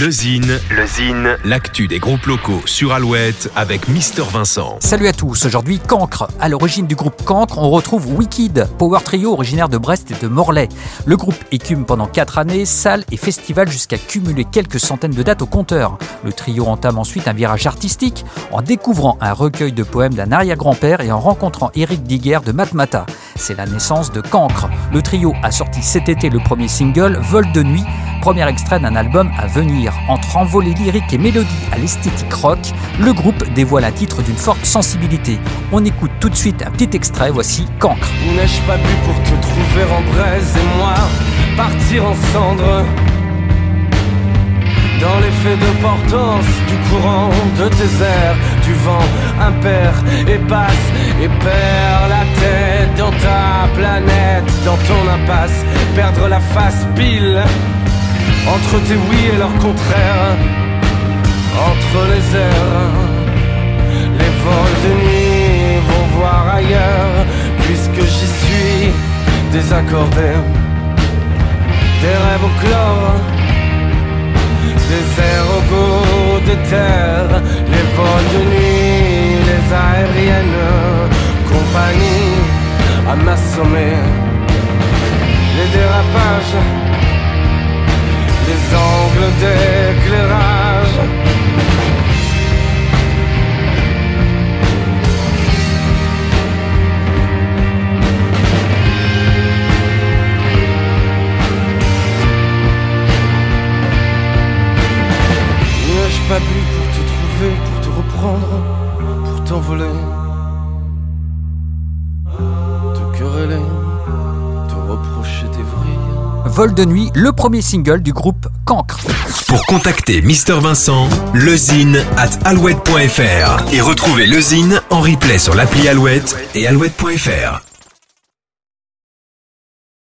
Le Zine, l'actu des groupes locaux sur Alouette avec Mister Vincent. Salut à tous, aujourd'hui Cancre. À l'origine du groupe Cancre, on retrouve Wicked, power trio originaire de Brest et de Morlaix. Le groupe écume pendant 4 années, salles et festivals jusqu'à cumuler quelques centaines de dates au compteur. Le trio entame ensuite un virage artistique en découvrant un recueil de poèmes d'un arrière-grand-père et en rencontrant Eric Diguer de Matmata. C'est la naissance de Cancre. Le trio a sorti cet été le premier single, Vol de nuit, premier extrait d'un album à venir. Entre envolées lyriques et mélodies à l'esthétique rock, le groupe dévoile un titre d'une forte sensibilité. On écoute tout de suite un petit extrait, voici Cancre. N'ai-je pas bu pour te trouver en braise et moi partir en dans l'effet de du courant de tes du vent impair et passe et perd perdre la face pile entre tes oui et leurs contraires, entre les airs, les vols de nuit vont voir ailleurs, puisque j'y suis désaccordé. Des rêves au chlore, des airs au goût des terres, les vols de nuit, les aériennes, compagnie à m'assommer, dérapages les angles d'éclairage. N'ai-je pas bu pour te trouver, pour te reprendre, pour t'envoler, Vol de nuit, le premier single du groupe Cancre. Pour contacter Mister Vincent, lezine at alouette.fr et retrouver Lezine en replay sur l'appli Alouette et alouette.fr.